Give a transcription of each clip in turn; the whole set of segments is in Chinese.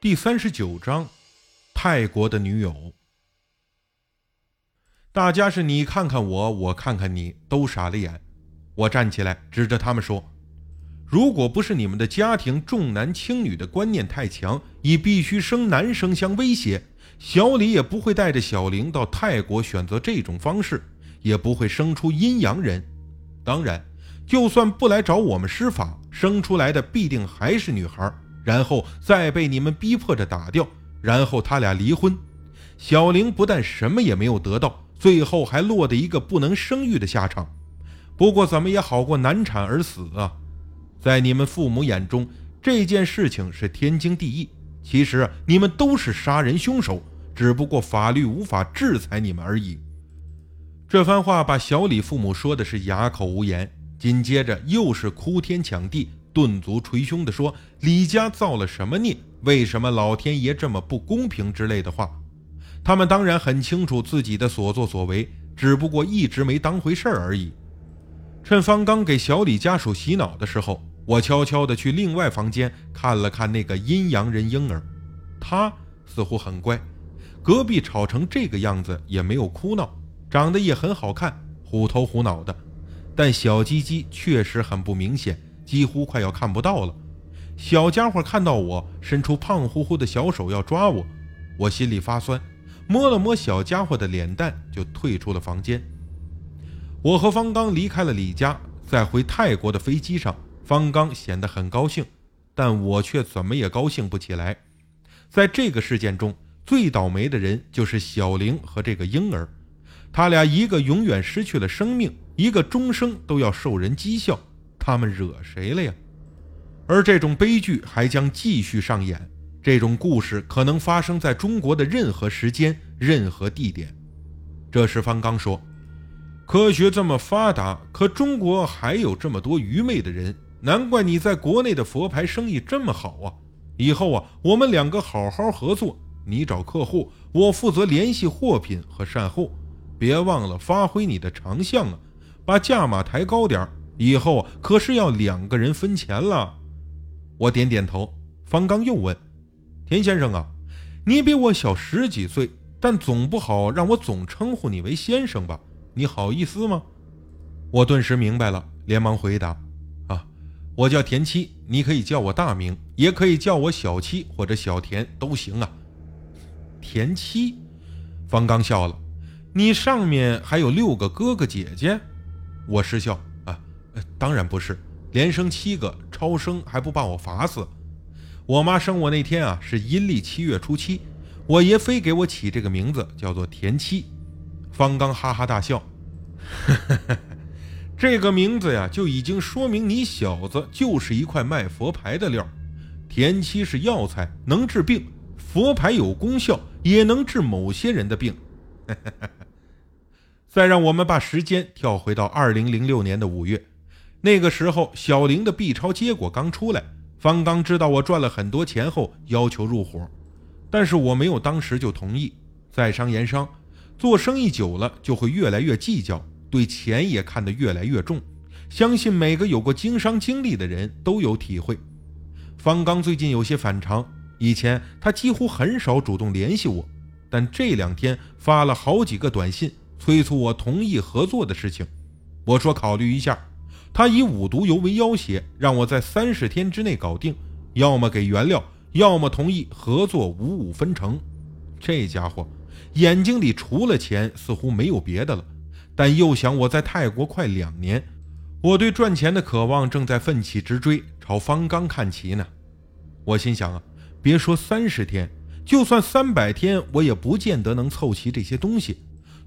第三十九章，泰国的女友。大家是你看看我，我看看你，都傻了眼。我站起来，指着他们说：“如果不是你们的家庭重男轻女的观念太强，以必须生男生相威胁，小李也不会带着小玲到泰国选择这种方式，也不会生出阴阳人。当然，就算不来找我们施法，生出来的必定还是女孩。”然后再被你们逼迫着打掉，然后他俩离婚，小玲不但什么也没有得到，最后还落得一个不能生育的下场。不过怎么也好过难产而死啊！在你们父母眼中，这件事情是天经地义。其实你们都是杀人凶手，只不过法律无法制裁你们而已。这番话把小李父母说的是哑口无言，紧接着又是哭天抢地。顿足捶胸地说：“李家造了什么孽？为什么老天爷这么不公平？”之类的话。他们当然很清楚自己的所作所为，只不过一直没当回事儿而已。趁方刚给小李家属洗脑的时候，我悄悄地去另外房间看了看那个阴阳人婴儿。他似乎很乖，隔壁吵成这个样子也没有哭闹，长得也很好看，虎头虎脑的，但小鸡鸡确实很不明显。几乎快要看不到了，小家伙看到我，伸出胖乎乎的小手要抓我，我心里发酸，摸了摸小家伙的脸蛋，就退出了房间。我和方刚离开了李家，在回泰国的飞机上，方刚显得很高兴，但我却怎么也高兴不起来。在这个事件中最倒霉的人就是小玲和这个婴儿，他俩一个永远失去了生命，一个终生都要受人讥笑。他们惹谁了呀？而这种悲剧还将继续上演。这种故事可能发生在中国的任何时间、任何地点。这时，方刚说：“科学这么发达，可中国还有这么多愚昧的人，难怪你在国内的佛牌生意这么好啊！以后啊，我们两个好好合作，你找客户，我负责联系货品和善后。别忘了发挥你的长项啊，把价码抬高点儿。”以后可是要两个人分钱了。我点点头。方刚又问：“田先生啊，你比我小十几岁，但总不好让我总称呼你为先生吧？你好意思吗？”我顿时明白了，连忙回答：“啊，我叫田七，你可以叫我大名，也可以叫我小七或者小田都行啊。”田七，方刚笑了：“你上面还有六个哥哥姐姐？”我失笑。当然不是，连生七个，超生还不把我罚死？我妈生我那天啊，是阴历七月初七，我爷非给我起这个名字，叫做田七。方刚哈哈大笑，这个名字呀，就已经说明你小子就是一块卖佛牌的料。田七是药材，能治病；佛牌有功效，也能治某些人的病。再让我们把时间跳回到二零零六年的五月。那个时候，小玲的 B 超结果刚出来，方刚知道我赚了很多钱后，要求入伙，但是我没有当时就同意。在商言商，做生意久了就会越来越计较，对钱也看得越来越重。相信每个有过经商经历的人都有体会。方刚最近有些反常，以前他几乎很少主动联系我，但这两天发了好几个短信，催促我同意合作的事情。我说考虑一下。他以五毒油为要挟，让我在三十天之内搞定，要么给原料，要么同意合作五五分成。这家伙眼睛里除了钱，似乎没有别的了。但又想我在泰国快两年，我对赚钱的渴望正在奋起直追，朝方刚看齐呢。我心想啊，别说三十天，就算三百天，我也不见得能凑齐这些东西。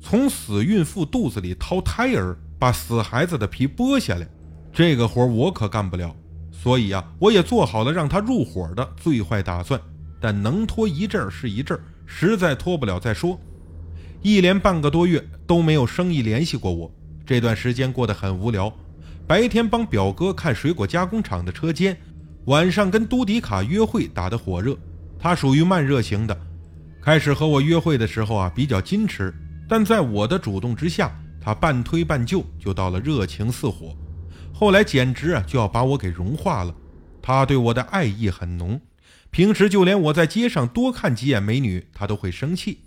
从死孕妇肚子里掏胎儿。把死孩子的皮剥下来，这个活我可干不了。所以啊，我也做好了让他入伙的最坏打算。但能拖一阵儿是一阵儿，实在拖不了再说。一连半个多月都没有生意联系过我，这段时间过得很无聊。白天帮表哥看水果加工厂的车间，晚上跟都迪卡约会打得火热。他属于慢热型的，开始和我约会的时候啊比较矜持，但在我的主动之下。他半推半就，就到了热情似火，后来简直啊就要把我给融化了。他对我的爱意很浓，平时就连我在街上多看几眼美女，他都会生气。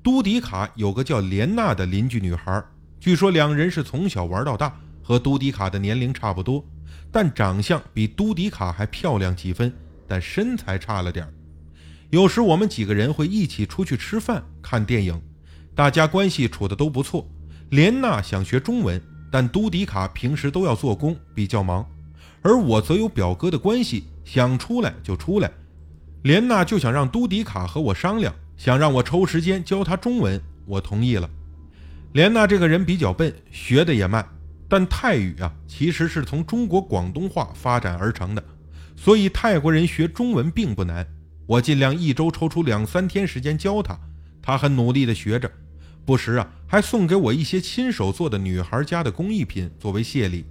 都迪卡有个叫莲娜的邻居女孩，据说两人是从小玩到大，和都迪卡的年龄差不多，但长相比都迪卡还漂亮几分，但身材差了点有时我们几个人会一起出去吃饭、看电影，大家关系处的都不错。莲娜想学中文，但都迪卡平时都要做工，比较忙，而我则有表哥的关系，想出来就出来。莲娜就想让都迪卡和我商量，想让我抽时间教他中文，我同意了。莲娜这个人比较笨，学的也慢，但泰语啊其实是从中国广东话发展而成的，所以泰国人学中文并不难。我尽量一周抽出两三天时间教他，他很努力的学着，不时啊还送给我一些亲手做的女孩家的工艺品作为谢礼。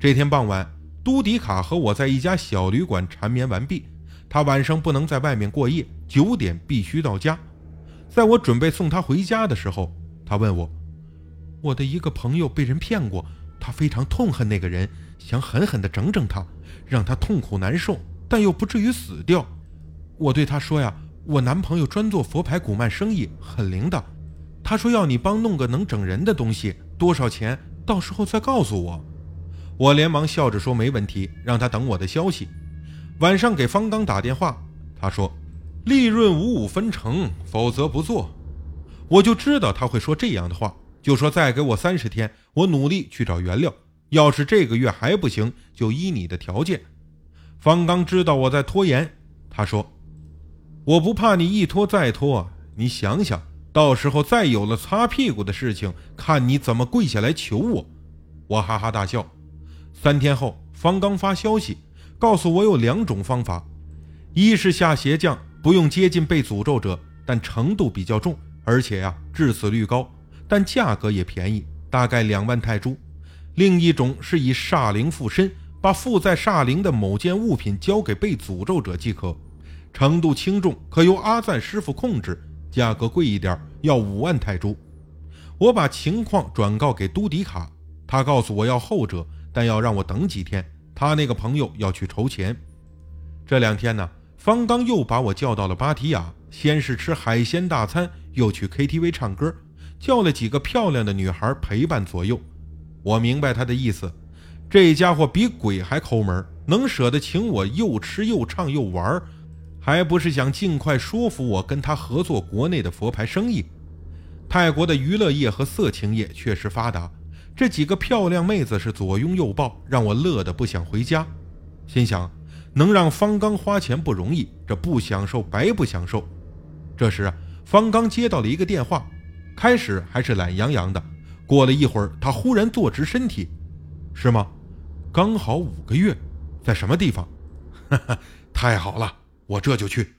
这天傍晚，都迪卡和我在一家小旅馆缠绵完毕。他晚上不能在外面过夜，九点必须到家。在我准备送他回家的时候，他问我：“我的一个朋友被人骗过，他非常痛恨那个人，想狠狠地整整他，让他痛苦难受，但又不至于死掉。”我对他说：“呀，我男朋友专做佛牌古曼生意，很灵的。他说要你帮弄个能整人的东西，多少钱？到时候再告诉我。”我连忙笑着说：“没问题，让他等我的消息。”晚上给方刚打电话，他说：“利润五五分成，否则不做。”我就知道他会说这样的话，就说再给我三十天，我努力去找原料。要是这个月还不行，就依你的条件。方刚知道我在拖延，他说：“我不怕你一拖再拖，你想想到时候再有了擦屁股的事情，看你怎么跪下来求我。”我哈哈大笑。三天后，方刚发消息。告诉我有两种方法，一是下邪降，不用接近被诅咒者，但程度比较重，而且呀致死率高，但价格也便宜，大概两万泰铢；另一种是以煞灵附身，把附在煞灵的某件物品交给被诅咒者即可，程度轻重可由阿赞师傅控制，价格贵一点，要五万泰铢。我把情况转告给都迪卡，他告诉我要后者，但要让我等几天。他那个朋友要去筹钱，这两天呢，方刚又把我叫到了芭提雅，先是吃海鲜大餐，又去 KTV 唱歌，叫了几个漂亮的女孩陪伴左右。我明白他的意思，这家伙比鬼还抠门，能舍得请我又吃又唱又玩，还不是想尽快说服我跟他合作国内的佛牌生意？泰国的娱乐业和色情业确实发达。这几个漂亮妹子是左拥右抱，让我乐得不想回家。心想，能让方刚花钱不容易，这不享受白不享受。这时啊，方刚接到了一个电话，开始还是懒洋洋的，过了一会儿，他忽然坐直身体：“是吗？刚好五个月，在什么地方？”哈哈，太好了，我这就去。